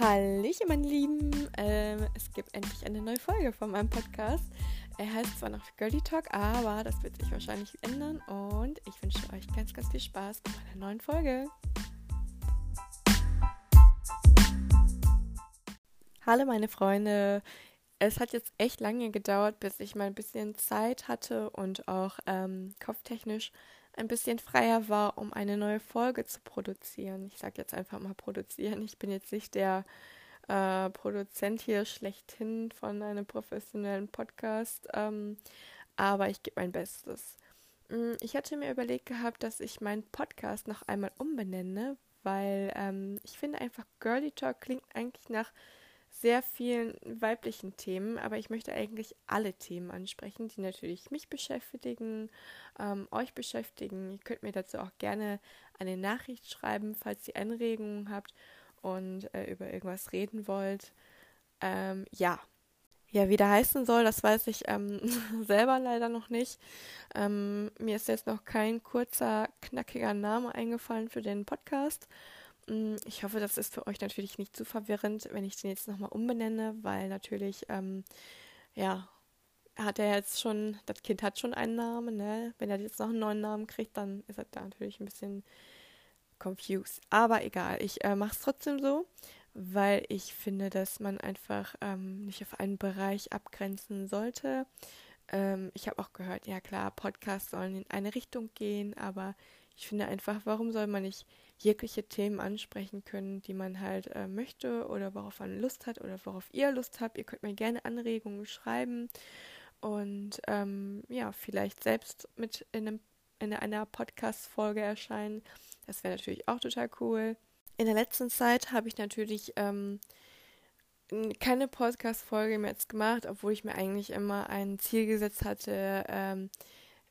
Hallöchen, meine Lieben. Ähm, es gibt endlich eine neue Folge von meinem Podcast. Er heißt zwar noch Girlie Talk, aber das wird sich wahrscheinlich ändern. Und ich wünsche euch ganz, ganz viel Spaß bei meiner neuen Folge. Hallo, meine Freunde. Es hat jetzt echt lange gedauert, bis ich mal ein bisschen Zeit hatte und auch ähm, kopftechnisch ein bisschen freier war, um eine neue Folge zu produzieren. Ich sage jetzt einfach mal produzieren. Ich bin jetzt nicht der äh, Produzent hier schlechthin von einem professionellen Podcast, ähm, aber ich gebe mein Bestes. Mm, ich hatte mir überlegt gehabt, dass ich meinen Podcast noch einmal umbenenne, weil ähm, ich finde einfach Girly Talk klingt eigentlich nach sehr vielen weiblichen Themen, aber ich möchte eigentlich alle Themen ansprechen, die natürlich mich beschäftigen, ähm, euch beschäftigen. Ihr könnt mir dazu auch gerne eine Nachricht schreiben, falls ihr Anregungen habt und äh, über irgendwas reden wollt. Ähm, ja. Ja, wie der heißen soll, das weiß ich ähm, selber leider noch nicht. Ähm, mir ist jetzt noch kein kurzer, knackiger Name eingefallen für den Podcast. Mm, ich hoffe, das ist für euch natürlich nicht zu verwirrend, wenn ich den jetzt nochmal umbenenne, weil natürlich, ähm, ja, hat er jetzt schon, das Kind hat schon einen Namen, ne? Wenn er jetzt noch einen neuen Namen kriegt, dann ist er da natürlich ein bisschen confused. Aber egal, ich äh, mache es trotzdem so, weil ich finde, dass man einfach ähm, nicht auf einen Bereich abgrenzen sollte. Ähm, ich habe auch gehört, ja klar, Podcasts sollen in eine Richtung gehen, aber ich finde einfach, warum soll man nicht jegliche Themen ansprechen können, die man halt äh, möchte oder worauf man Lust hat oder worauf ihr Lust habt. Ihr könnt mir gerne Anregungen schreiben und ähm, ja, vielleicht selbst mit in, einem, in einer Podcast-Folge erscheinen. Das wäre natürlich auch total cool. In der letzten Zeit habe ich natürlich ähm, keine Podcast-Folge mehr jetzt gemacht, obwohl ich mir eigentlich immer ein Ziel gesetzt hatte, ähm,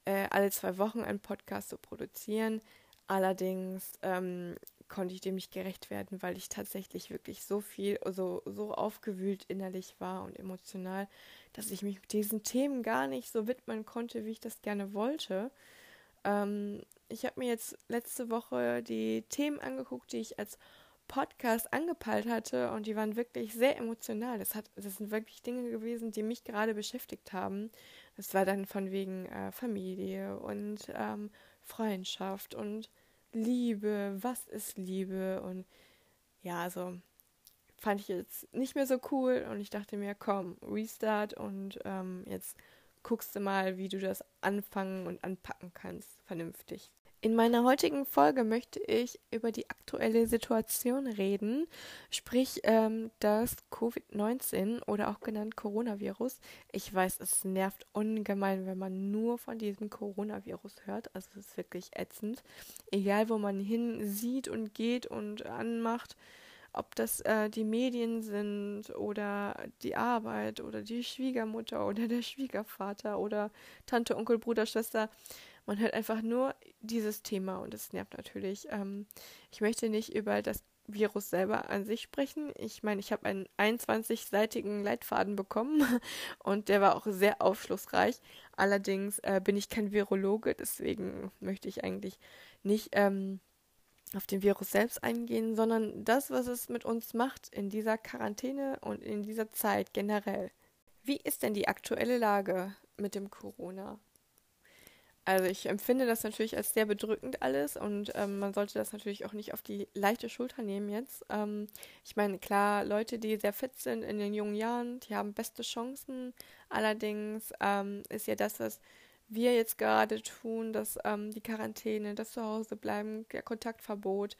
äh, alle zwei Wochen einen Podcast zu produzieren. Allerdings ähm, konnte ich dem nicht gerecht werden, weil ich tatsächlich wirklich so viel, so, so aufgewühlt innerlich war und emotional, dass ich mich diesen Themen gar nicht so widmen konnte, wie ich das gerne wollte. Ähm, ich habe mir jetzt letzte Woche die Themen angeguckt, die ich als Podcast angepeilt hatte und die waren wirklich sehr emotional. Das, hat, das sind wirklich Dinge gewesen, die mich gerade beschäftigt haben. Das war dann von wegen äh, Familie und ähm, Freundschaft und Liebe, was ist Liebe und ja, also fand ich jetzt nicht mehr so cool und ich dachte mir, komm, Restart und ähm, jetzt guckst du mal, wie du das anfangen und anpacken kannst, vernünftig. In meiner heutigen Folge möchte ich über die aktuelle Situation reden, sprich ähm, das Covid-19 oder auch genannt Coronavirus. Ich weiß, es nervt ungemein, wenn man nur von diesem Coronavirus hört. Also es ist wirklich ätzend. Egal, wo man hin sieht und geht und anmacht, ob das äh, die Medien sind oder die Arbeit oder die Schwiegermutter oder der Schwiegervater oder Tante, Onkel, Bruder, Schwester man hört einfach nur dieses Thema und es nervt natürlich. Ähm, ich möchte nicht über das Virus selber an sich sprechen. Ich meine, ich habe einen 21-seitigen Leitfaden bekommen und der war auch sehr aufschlussreich. Allerdings äh, bin ich kein Virologe, deswegen möchte ich eigentlich nicht ähm, auf den Virus selbst eingehen, sondern das, was es mit uns macht in dieser Quarantäne und in dieser Zeit generell. Wie ist denn die aktuelle Lage mit dem Corona? Also ich empfinde das natürlich als sehr bedrückend alles und ähm, man sollte das natürlich auch nicht auf die leichte Schulter nehmen jetzt. Ähm, ich meine, klar, Leute, die sehr fit sind in den jungen Jahren, die haben beste Chancen. Allerdings ähm, ist ja das, was wir jetzt gerade tun, dass ähm, die Quarantäne, das Zuhausebleiben, der Kontaktverbot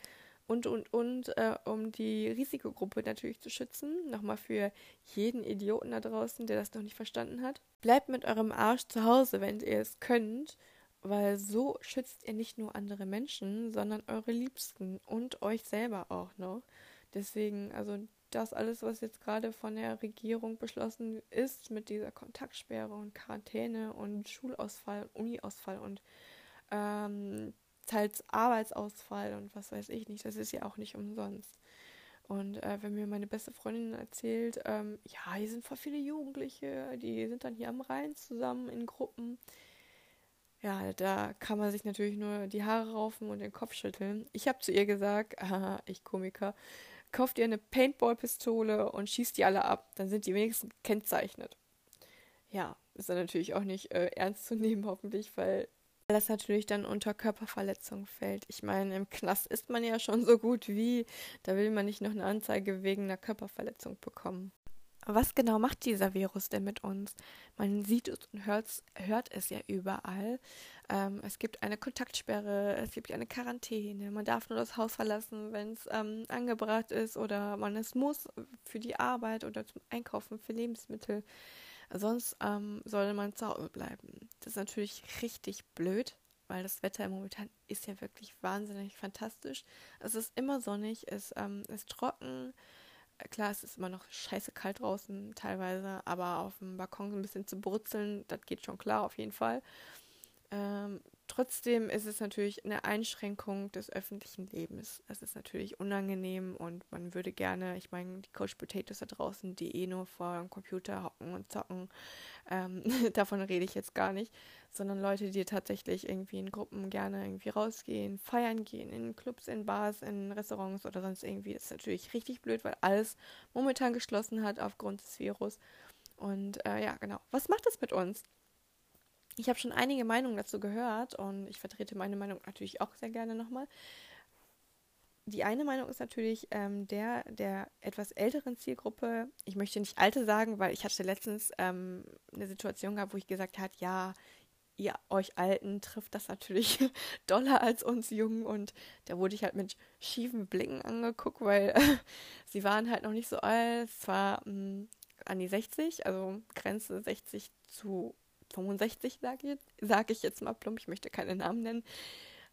und, und, und, äh, um die Risikogruppe natürlich zu schützen. Nochmal für jeden Idioten da draußen, der das noch nicht verstanden hat. Bleibt mit eurem Arsch zu Hause, wenn ihr es könnt weil so schützt ihr nicht nur andere Menschen, sondern eure Liebsten und euch selber auch noch. Deswegen, also das alles, was jetzt gerade von der Regierung beschlossen ist, mit dieser Kontaktsperre und Quarantäne und Schulausfall und Uniausfall und ähm, teils Arbeitsausfall und was weiß ich nicht, das ist ja auch nicht umsonst. Und äh, wenn mir meine beste Freundin erzählt, ähm, ja, hier sind voll viele Jugendliche, die sind dann hier am Rhein zusammen in Gruppen ja, da kann man sich natürlich nur die Haare raufen und den Kopf schütteln. Ich habe zu ihr gesagt, aha, ich Komiker, kauft ihr eine Paintball-Pistole und schießt die alle ab. Dann sind die wenigstens gekennzeichnet. Ja, ist dann natürlich auch nicht äh, ernst zu nehmen, hoffentlich, weil das natürlich dann unter Körperverletzung fällt. Ich meine, im Knast ist man ja schon so gut wie, da will man nicht noch eine Anzeige wegen einer Körperverletzung bekommen. Was genau macht dieser Virus denn mit uns? Man sieht es und hört, es ja überall. Ähm, es gibt eine Kontaktsperre, es gibt eine Quarantäne, man darf nur das Haus verlassen, wenn es ähm, angebracht ist oder man es muss für die Arbeit oder zum Einkaufen für Lebensmittel. Sonst ähm, soll man zu Hause bleiben. Das ist natürlich richtig blöd, weil das Wetter momentan ist ja wirklich wahnsinnig fantastisch. Es ist immer sonnig, es ähm, ist trocken. Klar, es ist immer noch scheiße kalt draußen teilweise, aber auf dem Balkon ein bisschen zu brutzeln, das geht schon klar auf jeden Fall. Ähm, trotzdem ist es natürlich eine Einschränkung des öffentlichen Lebens. Es ist natürlich unangenehm und man würde gerne, ich meine, die Coach Potatoes da draußen, die eh nur vor dem Computer hocken und zocken, ähm, davon rede ich jetzt gar nicht, sondern Leute, die tatsächlich irgendwie in Gruppen gerne irgendwie rausgehen, feiern gehen, in Clubs, in Bars, in Restaurants oder sonst irgendwie. Das ist natürlich richtig blöd, weil alles momentan geschlossen hat aufgrund des Virus. Und äh, ja, genau. Was macht das mit uns? Ich habe schon einige Meinungen dazu gehört und ich vertrete meine Meinung natürlich auch sehr gerne nochmal. Die eine Meinung ist natürlich ähm, der der etwas älteren Zielgruppe. Ich möchte nicht alte sagen, weil ich hatte letztens ähm, eine Situation gehabt, wo ich gesagt habe, ja, ihr euch Alten trifft das natürlich doller als uns Jungen und da wurde ich halt mit schiefen Blicken angeguckt, weil sie waren halt noch nicht so alt, zwar mh, an die 60, also Grenze 60 zu 65, sage ich, sag ich jetzt mal plump, ich möchte keine Namen nennen.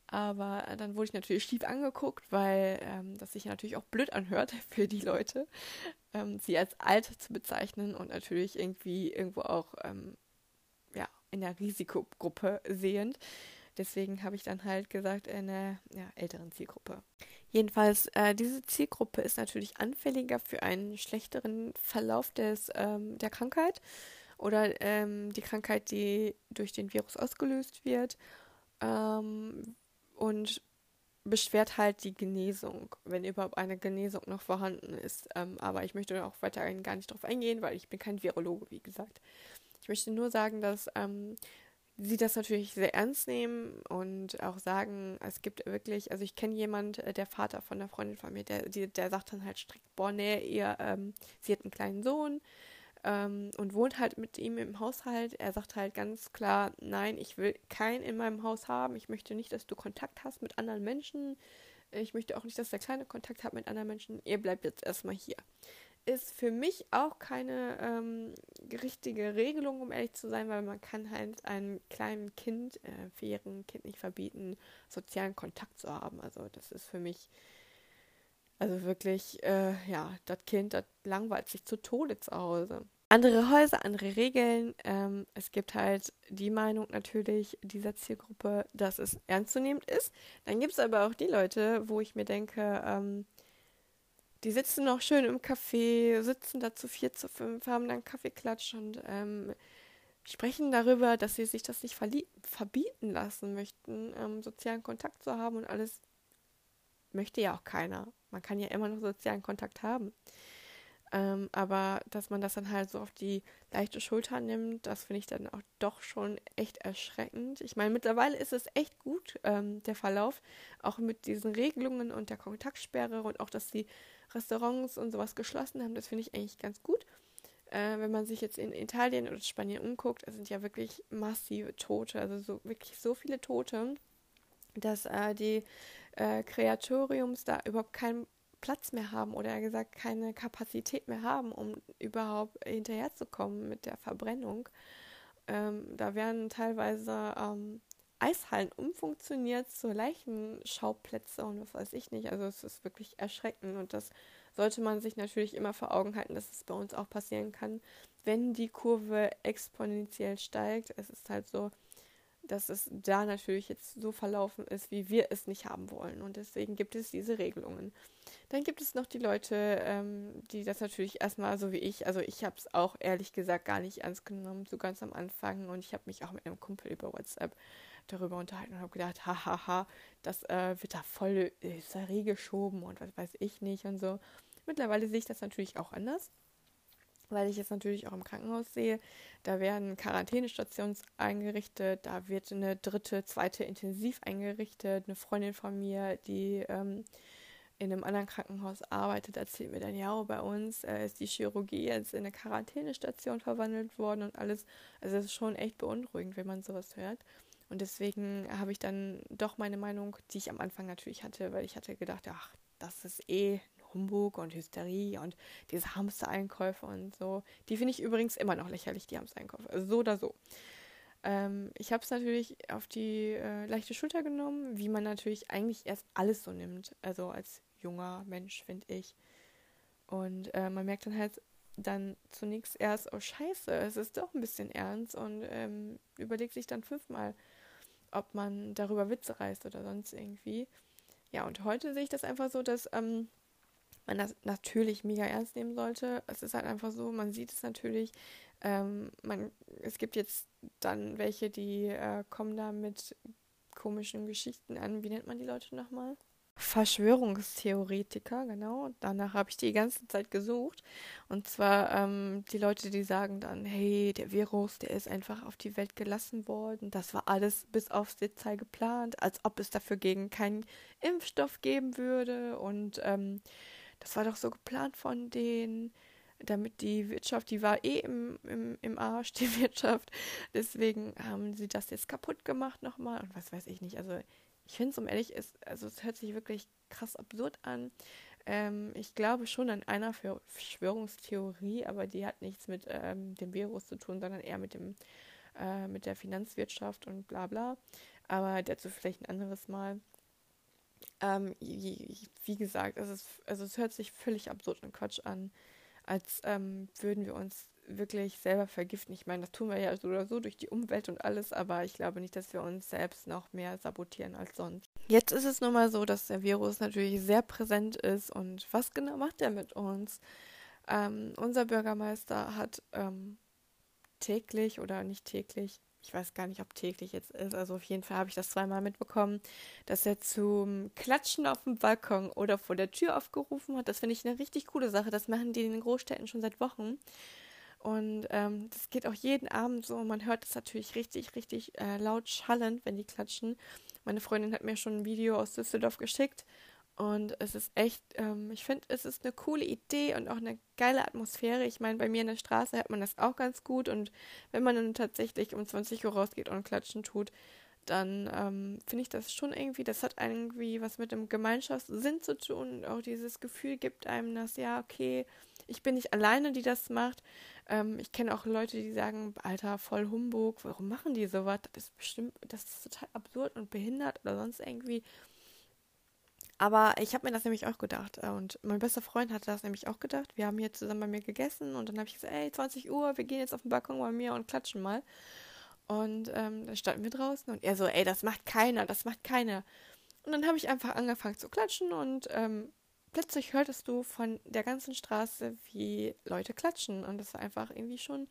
Aber dann wurde ich natürlich schief angeguckt, weil ähm, das sich natürlich auch blöd anhört für die Leute, ähm, sie als alt zu bezeichnen und natürlich irgendwie irgendwo auch ähm, ja, in der Risikogruppe sehend. Deswegen habe ich dann halt gesagt, in einer ja, älteren Zielgruppe. Jedenfalls, äh, diese Zielgruppe ist natürlich anfälliger für einen schlechteren Verlauf des, ähm, der Krankheit oder ähm, die Krankheit, die durch den Virus ausgelöst wird ähm, und beschwert halt die Genesung, wenn überhaupt eine Genesung noch vorhanden ist. Ähm, aber ich möchte auch weiterhin gar nicht darauf eingehen, weil ich bin kein Virologe, wie gesagt. Ich möchte nur sagen, dass ähm, sie das natürlich sehr ernst nehmen und auch sagen, es gibt wirklich, also ich kenne jemand, äh, der Vater von einer Freundin von mir, der, der, sagt dann halt strikt, boah, nee, ihr, ähm, sie hat einen kleinen Sohn, ähm, und wohnt halt mit ihm im Haushalt. Er sagt halt ganz klar, nein, ich will keinen in meinem Haus haben. Ich möchte nicht, dass du Kontakt hast mit anderen Menschen. Ich möchte auch nicht, dass der Kleine Kontakt hat mit anderen Menschen. Ihr bleibt jetzt erstmal hier. Ist für mich auch keine ähm, richtige Regelung, um ehrlich zu sein, weil man kann halt einem kleinen Kind, äh, vierjährigen Kind nicht verbieten, sozialen Kontakt zu haben. Also das ist für mich also wirklich, äh, ja, das Kind, das langweilt sich zu Tode zu Hause. Andere Häuser, andere Regeln. Ähm, es gibt halt die Meinung natürlich dieser Zielgruppe, dass es ernstzunehmend ist. Dann gibt es aber auch die Leute, wo ich mir denke, ähm, die sitzen noch schön im Café, sitzen da zu vier, zu fünf, haben dann Kaffeeklatsch und ähm, sprechen darüber, dass sie sich das nicht verbieten lassen möchten, ähm, sozialen Kontakt zu haben und alles möchte ja auch keiner. Man kann ja immer noch sozialen Kontakt haben. Ähm, aber dass man das dann halt so auf die leichte Schulter nimmt, das finde ich dann auch doch schon echt erschreckend. Ich meine, mittlerweile ist es echt gut, ähm, der Verlauf, auch mit diesen Regelungen und der Kontaktsperre und auch, dass die Restaurants und sowas geschlossen haben, das finde ich eigentlich ganz gut. Äh, wenn man sich jetzt in Italien oder Spanien umguckt, es sind ja wirklich massive Tote, also so wirklich so viele Tote, dass äh, die äh, Kreatoriums da überhaupt keinen Platz mehr haben oder gesagt keine Kapazität mehr haben, um überhaupt hinterherzukommen mit der Verbrennung. Ähm, da werden teilweise ähm, Eishallen umfunktioniert zu Leichenschauplätze und was weiß ich nicht. Also es ist wirklich erschreckend und das sollte man sich natürlich immer vor Augen halten, dass es bei uns auch passieren kann, wenn die Kurve exponentiell steigt. Es ist halt so, dass es da natürlich jetzt so verlaufen ist, wie wir es nicht haben wollen. Und deswegen gibt es diese Regelungen. Dann gibt es noch die Leute, ähm, die das natürlich erstmal so wie ich, also ich habe es auch ehrlich gesagt gar nicht ernst genommen, so ganz am Anfang. Und ich habe mich auch mit einem Kumpel über WhatsApp darüber unterhalten und habe gedacht, hahaha, das äh, wird da voll Hysterie geschoben und was weiß ich nicht und so. Mittlerweile sehe ich das natürlich auch anders, weil ich es natürlich auch im Krankenhaus sehe. Da werden Quarantänestationen eingerichtet, da wird eine dritte, zweite Intensiv eingerichtet. Eine Freundin von mir, die ähm, in einem anderen Krankenhaus arbeitet, erzählt mir dann, ja, bei uns äh, ist die Chirurgie jetzt in eine Quarantänestation verwandelt worden und alles. Also es ist schon echt beunruhigend, wenn man sowas hört. Und deswegen habe ich dann doch meine Meinung, die ich am Anfang natürlich hatte, weil ich hatte gedacht, ach, das ist eh Humbug und Hysterie und diese Hamstereinkäufe und so. Die finde ich übrigens immer noch lächerlich, die Hamstereinkäufe. Also so oder so. Ähm, ich habe es natürlich auf die äh, leichte Schulter genommen, wie man natürlich eigentlich erst alles so nimmt. Also als junger Mensch, finde ich. Und äh, man merkt dann halt dann zunächst erst, oh scheiße, es ist doch ein bisschen ernst und ähm, überlegt sich dann fünfmal, ob man darüber Witze reißt oder sonst irgendwie. Ja, und heute sehe ich das einfach so, dass ähm, man das natürlich mega ernst nehmen sollte. Es ist halt einfach so, man sieht es natürlich. Ähm, man, es gibt jetzt dann welche, die äh, kommen da mit komischen Geschichten an. Wie nennt man die Leute nochmal? Verschwörungstheoretiker, genau. Danach habe ich die ganze Zeit gesucht. Und zwar ähm, die Leute, die sagen dann, hey, der Virus, der ist einfach auf die Welt gelassen worden. Das war alles bis aufs Detail geplant, als ob es dafür gegen keinen Impfstoff geben würde. Und ähm, das war doch so geplant von denen, damit die Wirtschaft, die war eh im, im, im Arsch, die Wirtschaft. Deswegen haben sie das jetzt kaputt gemacht nochmal. Und was weiß ich nicht. Also ich finde es, um ehrlich ist, also es hört sich wirklich krass absurd an. Ähm, ich glaube schon an einer Verschwörungstheorie, aber die hat nichts mit ähm, dem Virus zu tun, sondern eher mit dem äh, mit der Finanzwirtschaft und bla bla. Aber dazu vielleicht ein anderes Mal. Ähm, wie gesagt, es, ist, also es hört sich völlig absurd und Quatsch an, als ähm, würden wir uns wirklich selber vergiften. Ich meine, das tun wir ja so oder so durch die Umwelt und alles, aber ich glaube nicht, dass wir uns selbst noch mehr sabotieren als sonst. Jetzt ist es nun mal so, dass der Virus natürlich sehr präsent ist und was genau macht er mit uns? Ähm, unser Bürgermeister hat ähm, täglich oder nicht täglich, ich weiß gar nicht, ob täglich jetzt ist, also auf jeden Fall habe ich das zweimal mitbekommen, dass er zum Klatschen auf dem Balkon oder vor der Tür aufgerufen hat. Das finde ich eine richtig coole Sache. Das machen die in den Großstädten schon seit Wochen. Und ähm, das geht auch jeden Abend so. Man hört es natürlich richtig, richtig äh, laut schallend, wenn die klatschen. Meine Freundin hat mir schon ein Video aus Düsseldorf geschickt. Und es ist echt, ähm, ich finde, es ist eine coole Idee und auch eine geile Atmosphäre. Ich meine, bei mir in der Straße hat man das auch ganz gut. Und wenn man dann tatsächlich um 20 Uhr rausgeht und klatschen tut, dann ähm, finde ich das schon irgendwie, das hat irgendwie was mit dem Gemeinschaftssinn zu tun. Auch dieses Gefühl gibt einem das, ja, okay, ich bin nicht alleine, die das macht. Ähm, ich kenne auch Leute, die sagen, Alter, voll Humbug, warum machen die sowas? Das ist bestimmt, das ist total absurd und behindert oder sonst irgendwie. Aber ich habe mir das nämlich auch gedacht. Und mein bester Freund hatte das nämlich auch gedacht. Wir haben hier zusammen bei mir gegessen und dann habe ich gesagt, ey, 20 Uhr, wir gehen jetzt auf den Balkon bei mir und klatschen mal. Und ähm, dann standen wir draußen und er so, ey, das macht keiner, das macht keiner. Und dann habe ich einfach angefangen zu klatschen und ähm, plötzlich hörtest du von der ganzen Straße, wie Leute klatschen. Und das war einfach irgendwie schon ein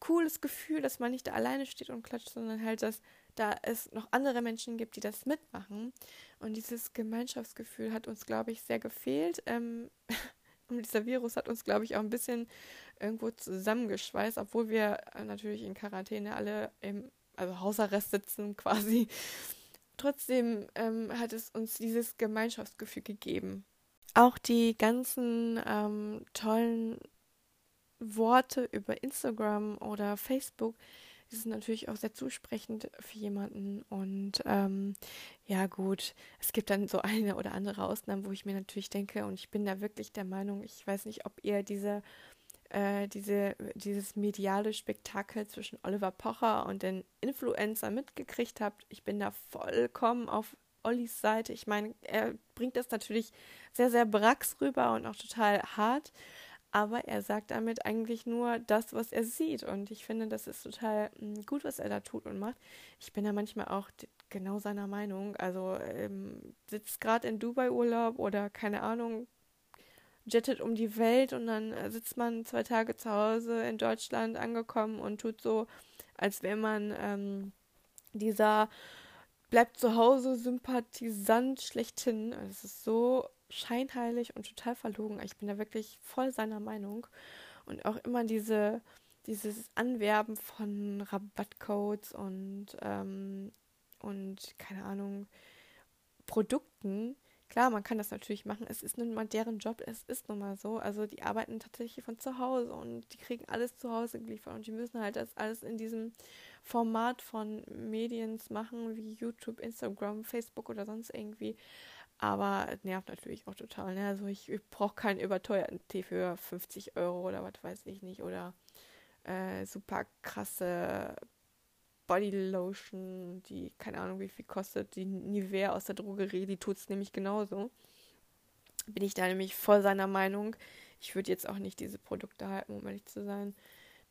cooles Gefühl, dass man nicht da alleine steht und klatscht, sondern halt, dass da es noch andere Menschen gibt, die das mitmachen. Und dieses Gemeinschaftsgefühl hat uns, glaube ich, sehr gefehlt. Ähm, und dieser Virus hat uns, glaube ich, auch ein bisschen irgendwo zusammengeschweißt, obwohl wir natürlich in Quarantäne alle im also Hausarrest sitzen quasi. Trotzdem ähm, hat es uns dieses Gemeinschaftsgefühl gegeben. Auch die ganzen ähm, tollen Worte über Instagram oder Facebook, sind natürlich auch sehr zusprechend für jemanden. Und ähm, ja gut, es gibt dann so eine oder andere Ausnahmen, wo ich mir natürlich denke, und ich bin da wirklich der Meinung, ich weiß nicht, ob ihr diese, äh, diese, dieses mediale Spektakel zwischen Oliver Pocher und den Influencer mitgekriegt habt. Ich bin da vollkommen auf Ollis Seite. Ich meine, er bringt das natürlich sehr, sehr brax rüber und auch total hart. Aber er sagt damit eigentlich nur das, was er sieht. Und ich finde, das ist total hm, gut, was er da tut und macht. Ich bin da manchmal auch genau seiner Meinung. Also ähm, sitzt gerade in Dubai Urlaub oder keine Ahnung, jettet um die Welt und dann äh, sitzt man zwei Tage zu Hause in Deutschland angekommen und tut so, als wäre man ähm, dieser bleibt zu Hause Sympathisant schlechthin. Es ist so scheinheilig und total verlogen. Ich bin da wirklich voll seiner Meinung. Und auch immer diese, dieses Anwerben von Rabattcodes und, ähm, und keine Ahnung, Produkten. Klar, man kann das natürlich machen. Es ist nun mal deren Job. Es ist nun mal so. Also die arbeiten tatsächlich von zu Hause und die kriegen alles zu Hause geliefert und die müssen halt das alles in diesem Format von Medien machen, wie YouTube, Instagram, Facebook oder sonst irgendwie. Aber es nervt natürlich auch total. Ne? Also ich, ich brauche keinen überteuerten Tee für 50 Euro oder was weiß ich nicht. Oder äh, super krasse Bodylotion, die keine Ahnung wie viel kostet. Die Nivea aus der Drogerie, die tut es nämlich genauso. Bin ich da nämlich voll seiner Meinung. Ich würde jetzt auch nicht diese Produkte halten, um ehrlich zu sein.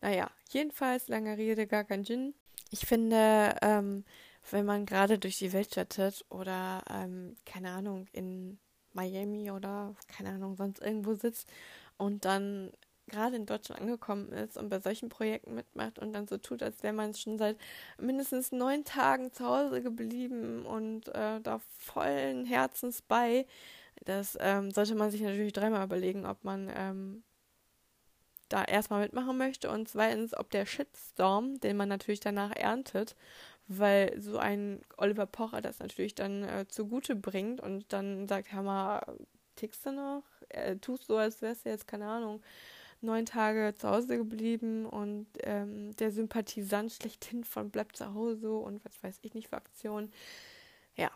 Naja, jedenfalls, lange Rede, gar kein Gin. Ich finde, ähm, wenn man gerade durch die Welt jettet oder, ähm, keine Ahnung, in Miami oder, keine Ahnung, sonst irgendwo sitzt und dann gerade in Deutschland angekommen ist und bei solchen Projekten mitmacht und dann so tut, als wäre man schon seit mindestens neun Tagen zu Hause geblieben und äh, da vollen Herzens bei, das ähm, sollte man sich natürlich dreimal überlegen, ob man ähm, da erstmal mitmachen möchte und zweitens, ob der Shitstorm, den man natürlich danach erntet, weil so ein Oliver Pocher das natürlich dann äh, zugute bringt und dann sagt, mal, tickst du noch? Äh, tust so, als wärst du jetzt, keine Ahnung, neun Tage zu Hause geblieben und ähm, der Sympathisant schlechthin von bleibt zu Hause und was weiß ich nicht für Aktionen. Ja,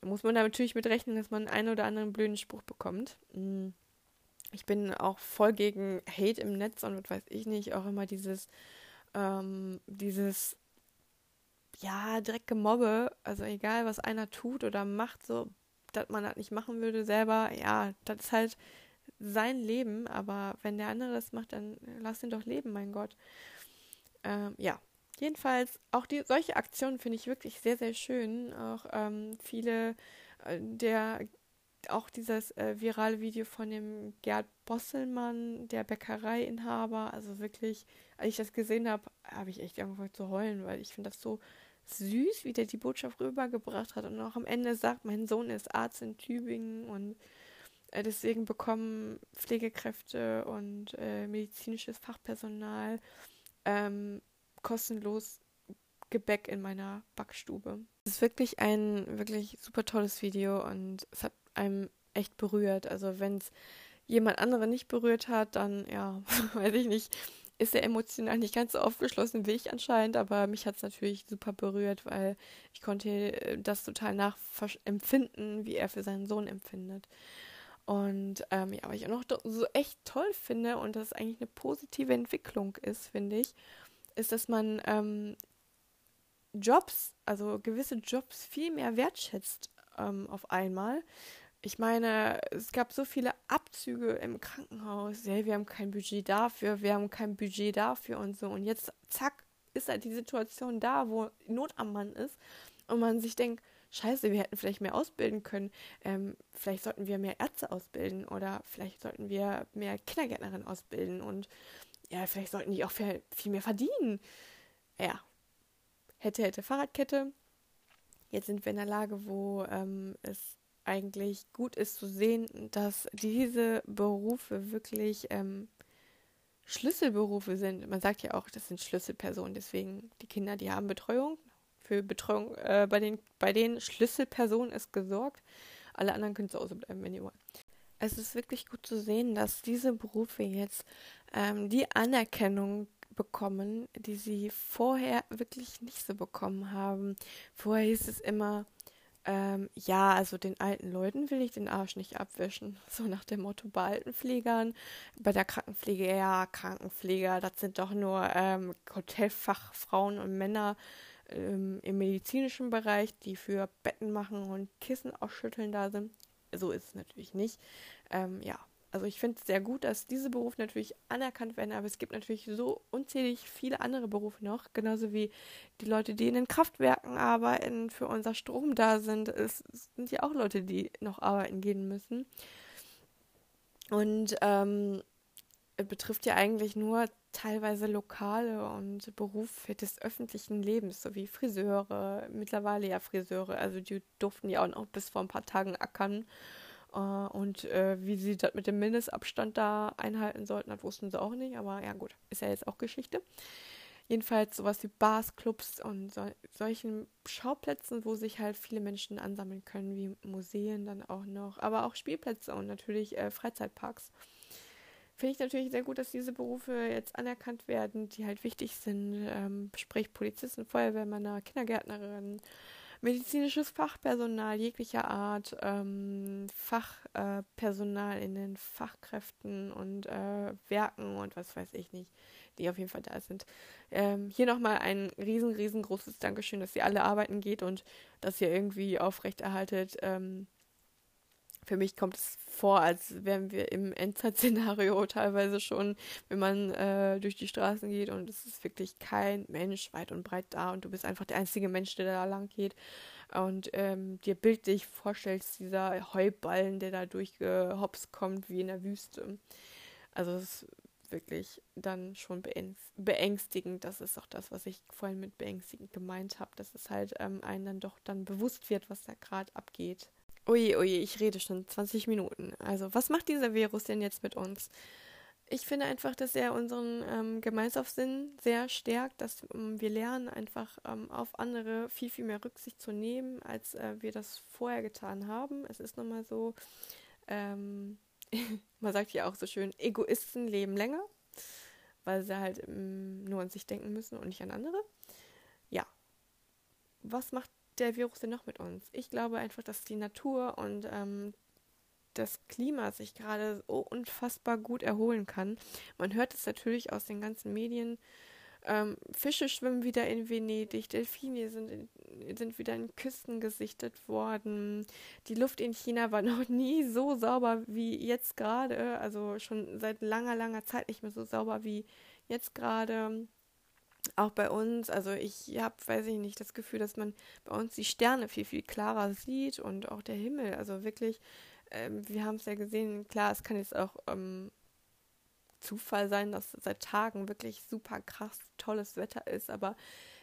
da muss man da natürlich mit rechnen, dass man einen oder anderen blöden Spruch bekommt. Mm. Ich bin auch voll gegen Hate im Netz und was weiß ich nicht, auch immer dieses, ähm, dieses, ja, direkt Gemobbe, also egal, was einer tut oder macht, so, dass man das nicht machen würde selber, ja, das ist halt sein Leben, aber wenn der andere das macht, dann lass ihn doch leben, mein Gott. Ähm, ja, jedenfalls, auch die, solche Aktionen finde ich wirklich sehr, sehr schön. Auch ähm, viele äh, der, auch dieses äh, virale Video von dem Gerd Bosselmann, der Bäckereiinhaber, also wirklich, als ich das gesehen habe, habe ich echt angefangen zu heulen, weil ich finde das so süß, wie der die Botschaft rübergebracht hat und auch am Ende sagt, mein Sohn ist Arzt in Tübingen und deswegen bekommen Pflegekräfte und äh, medizinisches Fachpersonal ähm, kostenlos Gebäck in meiner Backstube. Es ist wirklich ein wirklich super tolles Video und es hat einem echt berührt. Also wenn es jemand anderen nicht berührt hat, dann ja, weiß ich nicht, ist er emotional nicht ganz so aufgeschlossen wie ich anscheinend, aber mich hat es natürlich super berührt, weil ich konnte äh, das total nachempfinden, wie er für seinen Sohn empfindet. Und ähm, ja, was ich auch noch so echt toll finde und das eigentlich eine positive Entwicklung ist, finde ich, ist, dass man ähm, Jobs, also gewisse Jobs viel mehr wertschätzt ähm, auf einmal. Ich meine, es gab so viele Abzüge im Krankenhaus. Ja, wir haben kein Budget dafür, wir haben kein Budget dafür und so. Und jetzt, zack, ist halt die Situation da, wo Not am Mann ist. Und man sich denkt, scheiße, wir hätten vielleicht mehr ausbilden können. Ähm, vielleicht sollten wir mehr Ärzte ausbilden oder vielleicht sollten wir mehr Kindergärtnerinnen ausbilden und ja, vielleicht sollten die auch viel, viel mehr verdienen. Ja, hätte, hätte Fahrradkette. Jetzt sind wir in der Lage, wo ähm, es eigentlich gut ist zu sehen, dass diese Berufe wirklich ähm, Schlüsselberufe sind. Man sagt ja auch, das sind Schlüsselpersonen. Deswegen die Kinder, die haben Betreuung, für Betreuung äh, bei, den, bei den Schlüsselpersonen ist gesorgt. Alle anderen können zu Hause bleiben, wenn ihr wollt. Es ist wirklich gut zu sehen, dass diese Berufe jetzt ähm, die Anerkennung bekommen, die sie vorher wirklich nicht so bekommen haben. Vorher hieß es immer, ähm, ja, also den alten Leuten will ich den Arsch nicht abwischen. So nach dem Motto bei Altenpflegern, bei der Krankenpflege, ja, Krankenpfleger, das sind doch nur ähm, Hotelfachfrauen und Männer ähm, im medizinischen Bereich, die für Betten machen und Kissen ausschütteln da sind. So ist es natürlich nicht. Ähm, ja, also ich finde es sehr gut, dass diese Berufe natürlich anerkannt werden, aber es gibt natürlich so unzählig viele andere Berufe noch, genauso wie die Leute, die in den Kraftwerken arbeiten, für unser Strom da sind. Es sind ja auch Leute, die noch arbeiten gehen müssen. Und ähm, betrifft ja eigentlich nur teilweise Lokale und Berufe des öffentlichen Lebens, so wie Friseure, mittlerweile ja Friseure, also die durften ja auch noch bis vor ein paar Tagen ackern Äh, und äh, wie sie das mit dem Mindestabstand da einhalten sollten, das wussten sie auch nicht. Aber ja gut, ist ja jetzt auch Geschichte. Jedenfalls sowas wie Bars, Clubs und so, solchen Schauplätzen, wo sich halt viele Menschen ansammeln können, wie Museen dann auch noch, aber auch Spielplätze und natürlich äh, Freizeitparks. Finde ich natürlich sehr gut, dass diese Berufe jetzt anerkannt werden, die halt wichtig sind, ähm, sprich Polizisten, Feuerwehrmänner, Kindergärtnerinnen, medizinisches Fachpersonal jeglicher Art, ähm, Fachpersonal äh, in den Fachkräften und äh, Werken und was weiß ich nicht die auf jeden Fall da sind. Ähm, hier nochmal ein riesen, riesengroßes Dankeschön, dass ihr alle arbeiten geht und dass ihr irgendwie aufrechterhaltet. Ähm, für mich kommt es vor, als wären wir im Endzeit-Szenario teilweise schon, wenn man äh, durch die Straßen geht und es ist wirklich kein Mensch weit und breit da und du bist einfach der einzige Mensch, der da lang geht und ähm, dir bildlich vorstellst, dieser Heuballen, der da durchgehopst kommt wie in der Wüste. Also es wirklich dann schon beängstigend. Das ist auch das, was ich vorhin mit beängstigend gemeint habe, dass es halt ähm, einen dann doch dann bewusst wird, was da gerade abgeht. Ui, ui, ich rede schon 20 Minuten. Also, was macht dieser Virus denn jetzt mit uns? Ich finde einfach, dass er unseren ähm, Gemeinschaftssinn sehr stärkt, dass ähm, wir lernen, einfach ähm, auf andere viel, viel mehr Rücksicht zu nehmen, als äh, wir das vorher getan haben. Es ist nun mal so, ähm, man sagt ja auch so schön, Egoisten leben länger, weil sie halt ähm, nur an sich denken müssen und nicht an andere. Ja. Was macht der Virus denn noch mit uns? Ich glaube einfach, dass die Natur und ähm, das Klima sich gerade so unfassbar gut erholen kann. Man hört es natürlich aus den ganzen Medien, ähm, Fische schwimmen wieder in Venedig, Delfine sind, in, sind wieder in Küsten gesichtet worden. Die Luft in China war noch nie so sauber wie jetzt gerade, also schon seit langer, langer Zeit nicht mehr so sauber wie jetzt gerade. Auch bei uns, also ich habe, weiß ich nicht, das Gefühl, dass man bei uns die Sterne viel, viel klarer sieht und auch der Himmel. Also wirklich, ähm, wir haben es ja gesehen, klar, es kann jetzt auch ähm, Zufall sein, dass seit Tagen wirklich super krass tolles Wetter ist, aber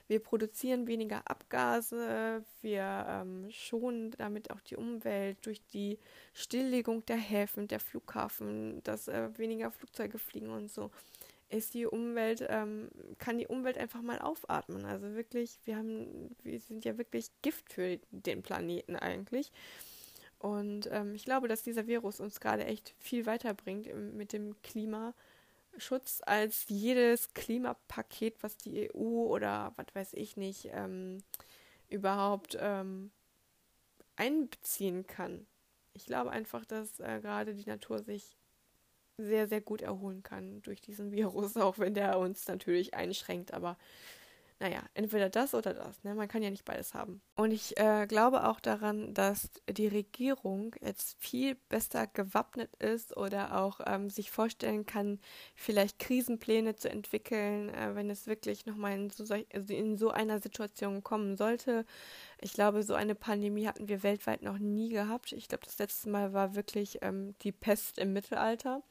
wir produzieren weniger Abgase, wir ähm, schonen damit auch die Umwelt durch die Stilllegung der Häfen, der Flughafen, dass äh, weniger Flugzeuge fliegen und so. Ist die Umwelt, ähm, kann die Umwelt einfach mal aufatmen. Also wirklich, wir haben, wir sind ja wirklich Gift für den Planeten eigentlich. Und ähm, ich glaube, dass dieser Virus uns gerade echt viel weiterbringt im, mit dem Klima Schutz als jedes Klimapaket, was die EU oder was weiß ich nicht ähm, überhaupt ähm, einbeziehen kann. Ich glaube einfach, dass äh, gerade die Natur sich sehr, sehr gut erholen kann durch diesen Virus, auch wenn der uns natürlich einschränkt. Aber naja, entweder das oder das. Ne? Man kann ja nicht beides haben. Und ich äh, glaube auch daran, dass die Regierung jetzt viel besser gewappnet ist oder auch ähm, sich vorstellen kann, vielleicht Krisenpläne zu entwickeln, äh, wenn es wirklich nochmal in so, also in so einer Situation kommen sollte. Ich glaube, so eine Pandemie hatten wir weltweit noch nie gehabt. Ich glaube, das letzte Mal war wirklich ähm, die Pest im Mittelalter.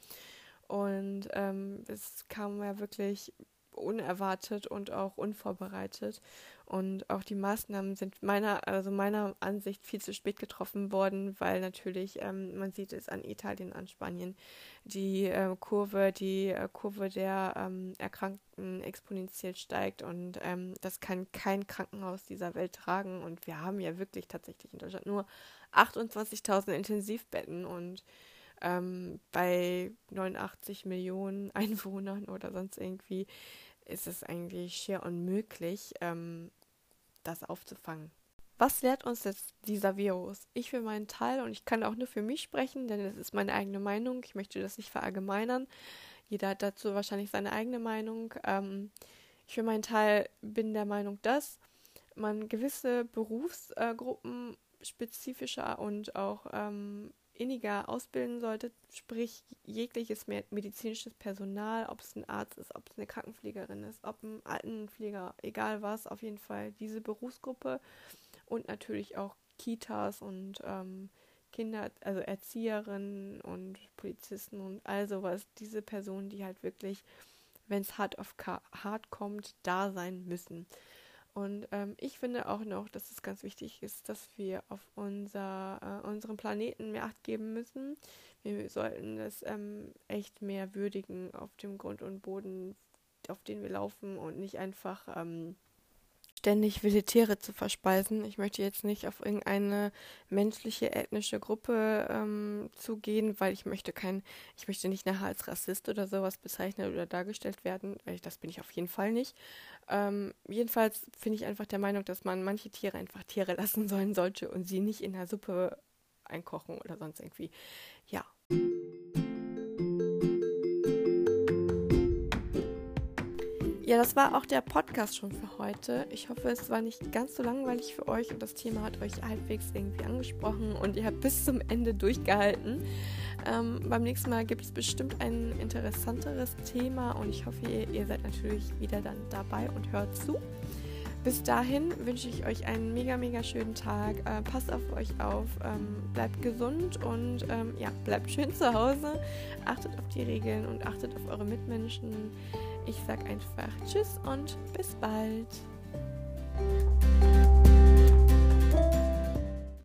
Und ähm, es kam ja wirklich unerwartet und auch unvorbereitet. Und auch die Maßnahmen sind meiner, also meiner Ansicht viel zu spät getroffen worden, weil natürlich, ähm, man sieht es an Italien, an Spanien, die äh, Kurve, die äh, Kurve der ähm, Erkrankten exponentiell steigt und ähm, das kann kein Krankenhaus dieser Welt tragen. Und wir haben ja wirklich tatsächlich in Deutschland nur 28.000 Intensivbetten und ähm, bei 89 Millionen Einwohnern oder sonst irgendwie ist es eigentlich schier unmöglich, ähm, das aufzufangen. Was lehrt uns jetzt dieser Virus? Ich für meinen Teil, und ich kann auch nur für mich sprechen, denn es ist meine eigene Meinung, ich möchte das nicht verallgemeinern. Jeder hat dazu wahrscheinlich seine eigene Meinung. Ähm, ich für meinen Teil bin der Meinung, dass man gewisse Berufsgruppen spezifischer und auch ähm, inniger ausbilden sollte, sprich jegliches medizinisches Personal, ob es ein Arzt ist, ob es eine Krankenpflegerin ist, ob ein Altenpfleger, egal was, auf jeden Fall diese Berufsgruppe und natürlich auch Kitas und ähm, Kinder, also Erzieherinnen und Polizisten und all sowas, diese Personen, die halt wirklich, wenn es hart auf hart kommt, da sein müssen. Und ähm, ich finde auch noch, dass es ganz wichtig ist, dass wir auf unser, äh, unseren Planeten mehr Acht geben müssen. Wir sollten es ähm, echt mehr würdigen auf dem Grund und Boden, auf den wir laufen und nicht einfach ähm, ständig wilde Tiere zu verspeisen. Ich möchte jetzt nicht auf irgendeine menschliche ethnische Gruppe ähm, zugehen, weil ich möchte kein, ich möchte nicht nachher als Rassist oder sowas bezeichnet oder dargestellt werden. Das bin ich auf jeden Fall nicht. Ähm, jedenfalls finde ich einfach der Meinung, dass man manche Tiere einfach Tiere lassen sollen sollte und sie nicht in der Suppe einkochen oder sonst irgendwie. Ja. Ja, das war auch der Podcast schon für heute. Ich hoffe, es war nicht ganz so langweilig für euch und das Thema hat euch halbwegs irgendwie angesprochen und ihr habt bis zum Ende durchgehalten. Ähm, beim nächsten Mal gibt es bestimmt ein interessanteres Thema und ich hoffe, ihr, ihr seid natürlich wieder dann dabei und hört zu. Bis dahin wünsche ich euch einen mega, mega schönen Tag. Äh, passt auf euch auf, ähm, bleibt gesund und ähm, ja, bleibt schön zu Hause. Achtet auf die Regeln und achtet auf eure Mitmenschen. Ich sage einfach Tschüss und bis bald.